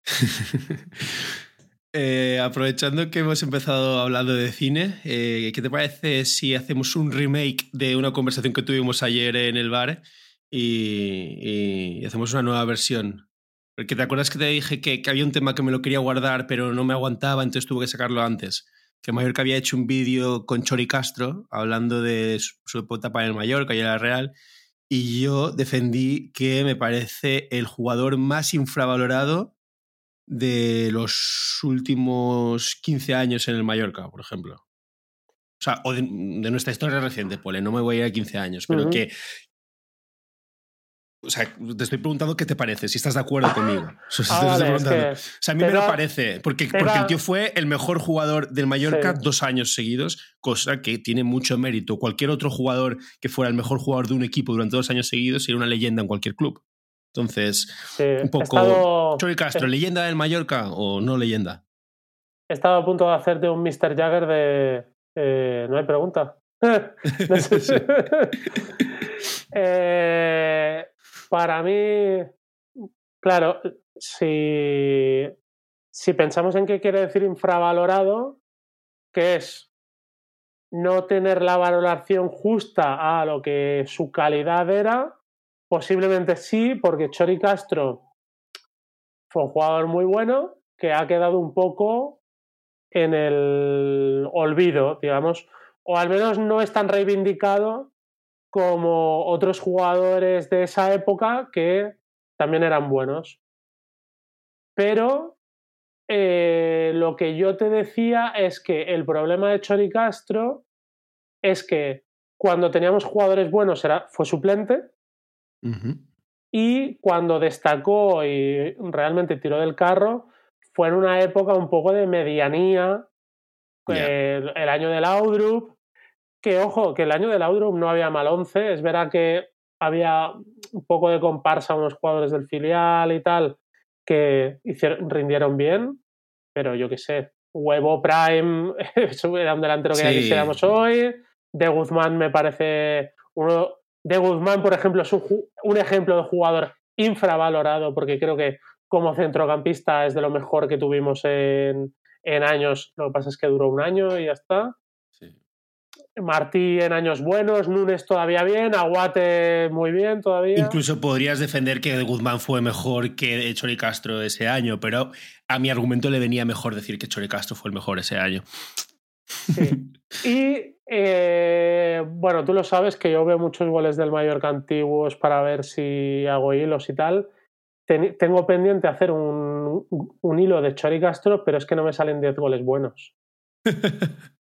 <laughs> Eh, aprovechando que hemos empezado hablando de cine, eh, ¿qué te parece si hacemos un remake de una conversación que tuvimos ayer en el bar y, hacemos una nueva versión? Porque te acuerdas que te dije que, había un tema que me lo quería guardar, pero no me aguantaba, entonces tuve que sacarlo antes que Mallorca había hecho un vídeo con Chori Castro hablando de su, etapa en el Mallorca y en la Real, y yo defendí que me parece el jugador más infravalorado de los últimos 15 años en el Mallorca, por ejemplo. O sea, o de, nuestra historia reciente, Pole, no me voy a ir a 15 años, pero que, o sea, te estoy preguntando qué te parece, si estás de acuerdo conmigo. <laughs> O sea, a mí me lo parece, porque, porque el tío fue el mejor jugador del Mallorca dos años seguidos, cosa que tiene mucho mérito. Cualquier otro jugador que fuera el mejor jugador de un equipo durante dos años seguidos sería una leyenda en cualquier club. Entonces, un poco. Chori Castro, ¿leyenda del Mallorca o no leyenda? He estado a punto de hacerte un Mr. Jagger de. Eh, no hay pregunta. <laughs> no sé <laughs> <laughs> eh, para mí, claro, si, si pensamos en qué quiere decir infravalorado, que es no tener la valoración justa a lo que su calidad era, posiblemente sí, porque Chori Castro fue un jugador muy bueno que ha quedado un poco en el olvido, digamos, o al menos no es tan reivindicado como otros jugadores de esa época que también eran buenos. Pero eh, lo que yo te decía es que el problema de Chori Castro es que cuando teníamos jugadores buenos era, fue suplente y cuando destacó y realmente tiró del carro fue en una época un poco de medianía, el, el, año del Laudrup, que ojo, que el año del Audrum no había mal 11, es verdad que había un poco de comparsa a unos jugadores del filial y tal que hicieron, rindieron bien, pero yo qué sé, Huevo Prime <laughs> era un delantero que ya quisiéramos hoy, De Guzmán me parece uno, De Guzmán por ejemplo es un, ejemplo de jugador infravalorado porque creo que como centrocampista es de lo mejor que tuvimos en, en años, lo que pasa es que duró un año y ya está. Martí en años buenos, Nunes todavía bien, Aguate muy bien todavía. Incluso podrías defender que Guzmán fue mejor que Chori Castro ese año, pero a mi argumento le venía mejor decir que Chori Castro fue el mejor ese año. Sí. Y eh, bueno, tú lo sabes que yo veo muchos goles del Mallorca antiguos para ver si hago hilos y tal. tengo pendiente hacer un, un hilo de Chori Castro, pero es que no me salen 10 goles buenos. <laughs>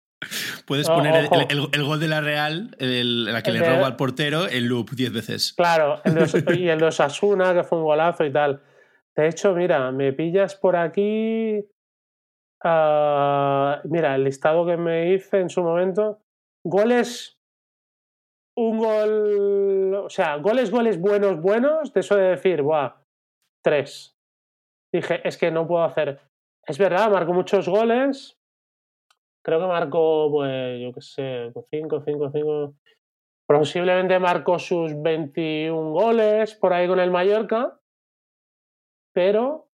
Puedes poner el, gol de la Real, la que le roba al portero, en loop 10 veces. Claro, <laughs> y el de Osasuna, que fue un golazo y tal. De hecho, mira, me pillas por aquí. Ah, mira, el listado que me hice en su momento. Goles. Un gol. O sea, goles, goles buenos, buenos. De eso de decir, buah, tres. Dije, es que no puedo hacer. Es verdad, marco muchos goles, creo que marcó, pues, yo qué sé, 5, 5, 5. Posiblemente marcó sus 21 goles por ahí con el Mallorca, pero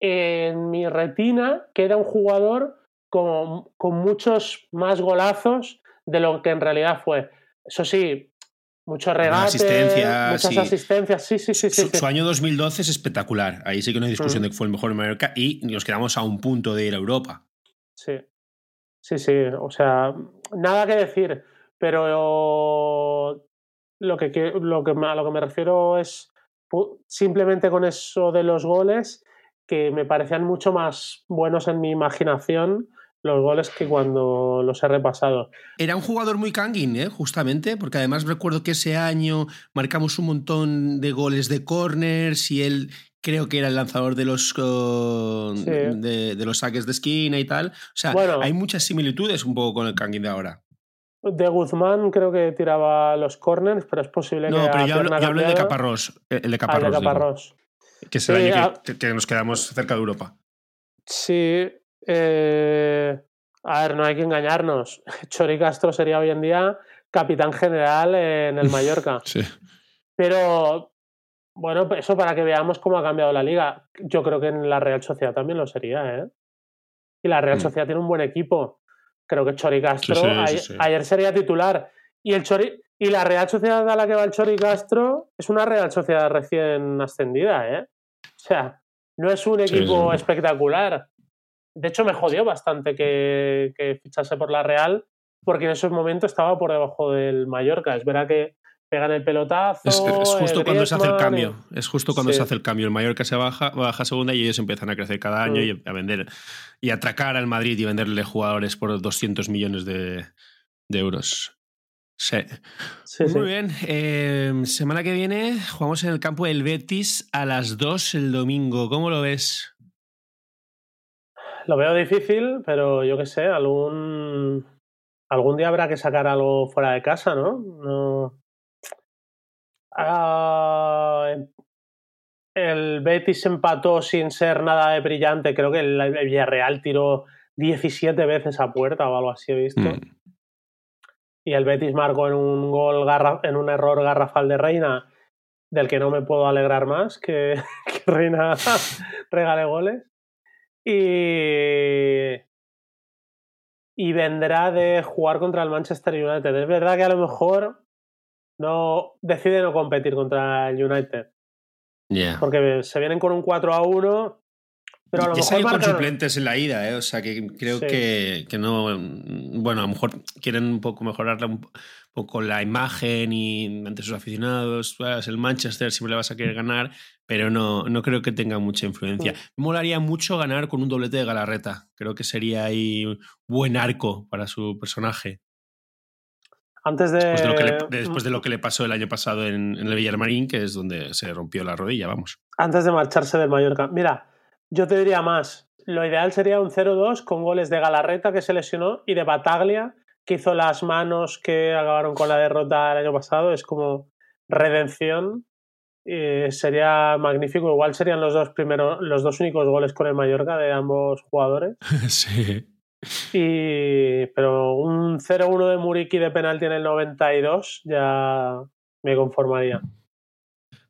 en mi retina queda un jugador con, con muchos más golazos de lo que en realidad fue. Eso sí, mucho regate, muchas asistencias, sí, sí, sí. Su, año 2012 es espectacular. Ahí sí que no hay discusión mm. de que fue el mejor en Mallorca y nos quedamos a un punto de ir a Europa. Sí. Sí, sí, o sea, nada que decir, pero lo que, lo que, a lo que me refiero es simplemente con eso de los goles, que me parecían mucho más buenos en mi imaginación los goles que cuando los he repasado. Era un jugador muy canguín, ¿eh? justamente, porque además recuerdo que ese año marcamos un montón de goles de corners y él creo que era el lanzador de los, uh, Sí. de, de los saques de esquina y tal. O sea, Bueno. hay muchas similitudes un poco con el Kangin de ahora. De Guzmán creo que tiraba los corners, pero es posible que. No, pero yo hablo, yo hablo de Caparrós. El de Ah, Caparrós. de digo, Caparrós. Que es el año que, que nos quedamos cerca de Europa. Sí. eh, a ver, no hay que engañarnos. <laughs> Chori Castro sería hoy en día capitán general en el <laughs> Mallorca. Sí. Pero, bueno, eso para que veamos cómo ha cambiado la liga. Yo creo que en la Real Sociedad también lo sería, ¿eh? Y la Real Mm. Sociedad tiene un buen equipo. Creo que Chori Castro Sí, sí, sí, ayer, ayer sería titular. Y el Chori y la Real Sociedad a la que va el Chori Castro es una Real Sociedad recién ascendida, ¿eh? O sea, no es un Sí, equipo sí. espectacular. De hecho, me jodió bastante que, que fichase por la Real, porque en esos momentos estaba por debajo del Mallorca. Es verdad que pegan el pelotazo. Es, es justo el cuando se hace el Griezmann, cambio. Es justo cuando Sí. se hace el cambio. El Mallorca se baja, baja segunda y ellos empiezan a crecer cada año Mm. y a vender y atracar al Madrid y venderle jugadores por 200 millones de, de euros. Sí. Sí, sí. Muy bien. Eh, semana que viene jugamos en el campo del Betis a las 2 el domingo. ¿Cómo lo ves? Lo veo difícil, pero yo qué sé, algún, algún día habrá que sacar algo fuera de casa, ¿no? no... Ah, el Betis empató sin ser nada de brillante. Creo que el el Villarreal tiró 17 veces a puerta o algo así, he visto. Mm. Y el Betis marcó en un gol garra- en un error garrafal de Reina, del que no me puedo alegrar más que, <laughs> que Reina <laughs> regale goles. Y, y vendrá de jugar contra el Manchester United. Es verdad que a lo mejor no decide no competir contra el United, porque se vienen con un 4 a 1, pero a lo mejor con suplentes en la ida, ¿eh? o sea que creo Sí. que, que no. Bueno, a lo mejor quieren un poco mejorarle un poco la imagen y ante sus aficionados. el Manchester siempre le vas a querer ganar, pero no, no creo que tenga mucha influencia. Me molaría mucho ganar con un doblete de Galarreta. Creo que sería ahí un buen arco para su personaje. antes de... Después de lo que le, después de lo que le pasó el año pasado en, en el Villarmarín, que es donde se rompió la rodilla, vamos. antes de marcharse del Mallorca. Mira, yo te diría más. Lo ideal sería un 0-2 con goles de Galarreta que se lesionó y de Bataglia que hizo las manos que acabaron con la derrota el año pasado. Es como redención. Sería magnífico. Igual serían los dos primeros, los dos únicos goles con el Mallorca de ambos jugadores. <laughs> sí. Y, pero un 0-1 de Muriqui de penalti en el 92 ya me conformaría.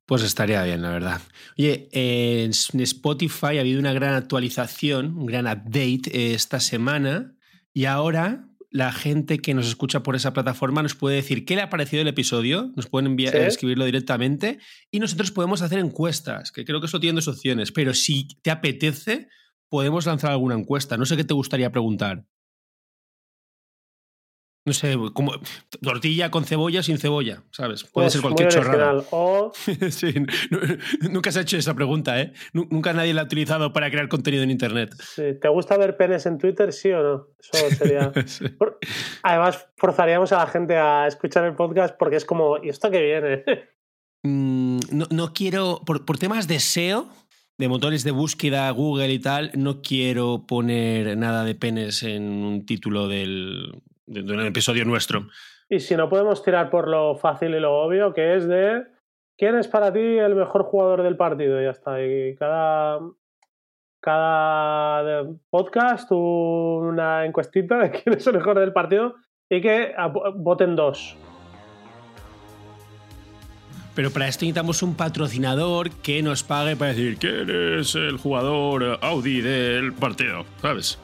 Pues estaría bien, la verdad. Oye, en Spotify ha habido una gran actualización, un gran update eh, esta semana y ahora la gente que nos escucha por esa plataforma nos puede decir qué le ha parecido el episodio, nos pueden enviar, Sí. escribirlo directamente y nosotros podemos hacer encuestas, que creo que eso tiene dos opciones, pero si te apetece, podemos lanzar alguna encuesta. No sé qué te gustaría preguntar. No sé, como tortilla con cebolla sin cebolla, ¿sabes? Puede Pues ser cualquier chorrada. O <laughs> Sí, nunca se ha hecho esa pregunta, ¿eh? Nu- Nunca nadie la ha utilizado para crear contenido en Internet. Sí, ¿Te gusta ver penes en Twitter, sí o no? Eso sería. <laughs> Sí. Además, forzaríamos a la gente a escuchar el podcast porque es como, ¿y esto qué viene? <laughs> Mm, no, no quiero, por, por temas de SEO, de motores de búsqueda, Google y tal, no quiero poner nada de penes en un título del, de, de un episodio nuestro. y si no, podemos tirar por lo fácil y lo obvio, que es de ¿quién es para ti el mejor jugador del partido? Y ya está. Y cada, cada de- podcast una encuestita de <laughs> quién es el mejor del partido y que voten dos. Pero para esto necesitamos un patrocinador que nos pague para decir quién es el jugador Audi del partido, ¿sabes?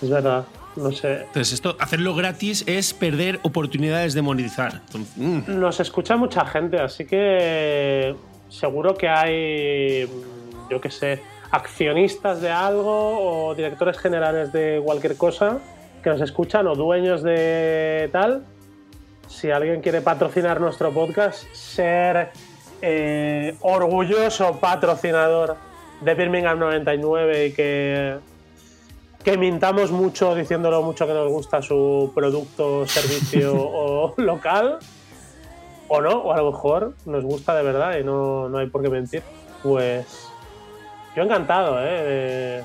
Es verdad. No sé. Entonces, esto, hacerlo gratis es perder oportunidades de monetizar. Entonces, mm, Nos escucha mucha gente, así que seguro que hay, yo qué sé, accionistas de algo o directores generales de cualquier cosa que nos escuchan o dueños de tal. Si alguien quiere patrocinar nuestro podcast, ser eh, orgulloso patrocinador de Birmingham 99 y que, que mintamos mucho diciéndolo mucho que nos gusta su producto, servicio <laughs> o local, o no, o a lo mejor nos gusta de verdad y no, no hay por qué mentir, pues Yo encantado, ¿eh? De,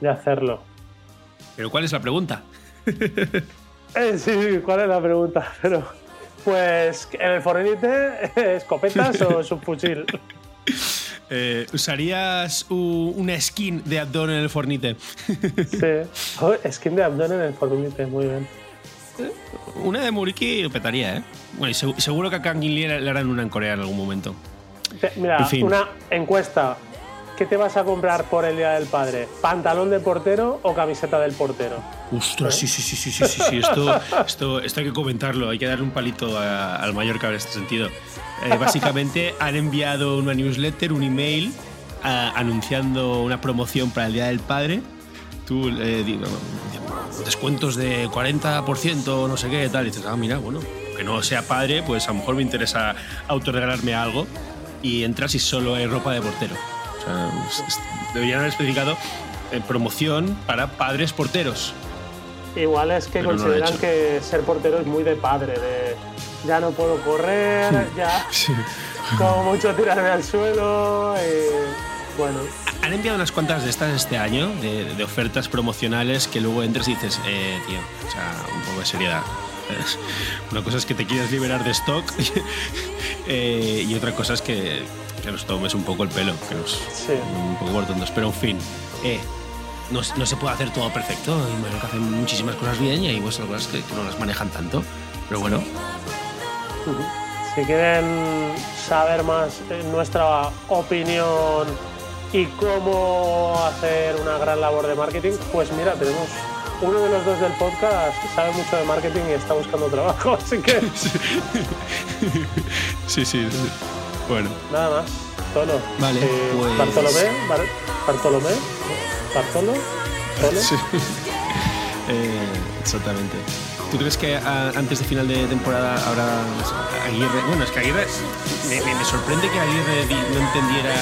de hacerlo. Pero ¿cuál es la pregunta? <laughs> Eh, sí, sí, ¿cuál es la pregunta? <laughs> Pero, pues, ¿en el Fornite escopetas o subfusil? Eh, ¿Usarías una skin de Abdón en el Fornite? Sí. Oh, skin de abdomen en el Fornite, muy bien. Una de Muriki lo petaría, ¿eh? Bueno, y seguro que a Kang le harán una en Corea en algún momento. Mira, En fin. una encuesta. ¿Qué te vas a comprar por el Día del Padre? ¿Pantalón de portero o camiseta del portero? Ostras, sí, sí, sí, sí, sí, sí, sí. <laughs> Esto, esto, esto hay que comentarlo, hay que darle un palito a- al Mallorca en este sentido. Eh, básicamente han enviado una newsletter, un email, a- anunciando una promoción para el Día del Padre. Tú, eh, digo, descuentos de 40%, no sé qué, tal. Y dices, ah, mira, bueno, que no sea padre, pues a lo mejor me interesa autorregalarme algo. Y entras y solo hay ropa de portero. O sea, deberían haber especificado eh, promoción para padres porteros. Igual es que Pero consideran que ser portero es muy de padre, de ya no puedo correr, ya como mucho tirarme al suelo. bueno, Han enviado unas cuantas de estas este año, de, de ofertas promocionales, que luego entres y dices, eh, tío, o sea, un poco de seriedad. Una cosa es que te quieras liberar de stock <laughs> eh, y otra cosa es que, que nos tomes un poco el pelo, que nos Sí. un poco por tontos. Pero en fin, eh, no, no se puede hacer todo perfecto. Y Mallorca hace muchísimas cosas bien y hay pues, algunas que, que no las manejan tanto. Pero bueno, si quieren saber más nuestra opinión y cómo hacer una gran labor de marketing, pues mira, tenemos uno de los dos del podcast que sabe mucho de marketing y está buscando trabajo, <laughs> así que <laughs> sí, sí. Bueno, nada más. Tolo. Vale, Eh, pues- Bartolomé, Bar- Bartolomé, Bartolo, Tolo. Sí. <laughs> Eh, exactamente. ¿Tú crees que a- antes de final de temporada habrá Aguirre? Bueno, es que Aguirre me, me- me sorprende que Aguirre no entendiera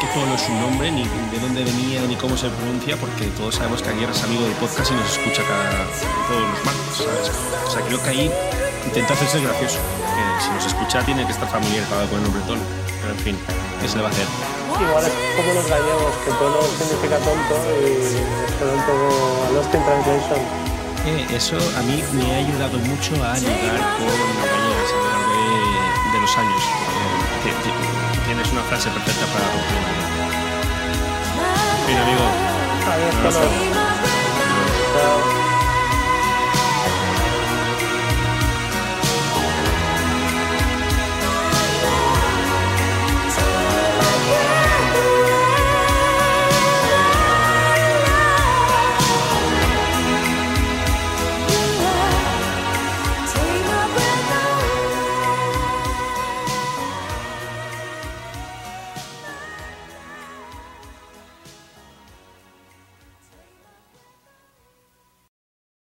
que todo no es su nombre, ni de dónde venía, ni cómo se pronuncia, porque todos sabemos que Aguirre es amigo del podcast y nos escucha cada, todos los martes, ¿sabes? O sea, creo que ahí intenta hacerse gracioso. Que si nos escucha tiene que estar familiarizado con el nombre Tono. Pero en fin, ¿qué se le va a hacer? Igual es como los gallegos, que Tolo significa tonto y suena un poco a Lost in Translation. Eh, eso a mí me ha ayudado mucho a ligar con gallegas a lo largo de, de los años. Eh, ti- ti- tienes una frase perfecta para romper. Bien, amigo. Adiós.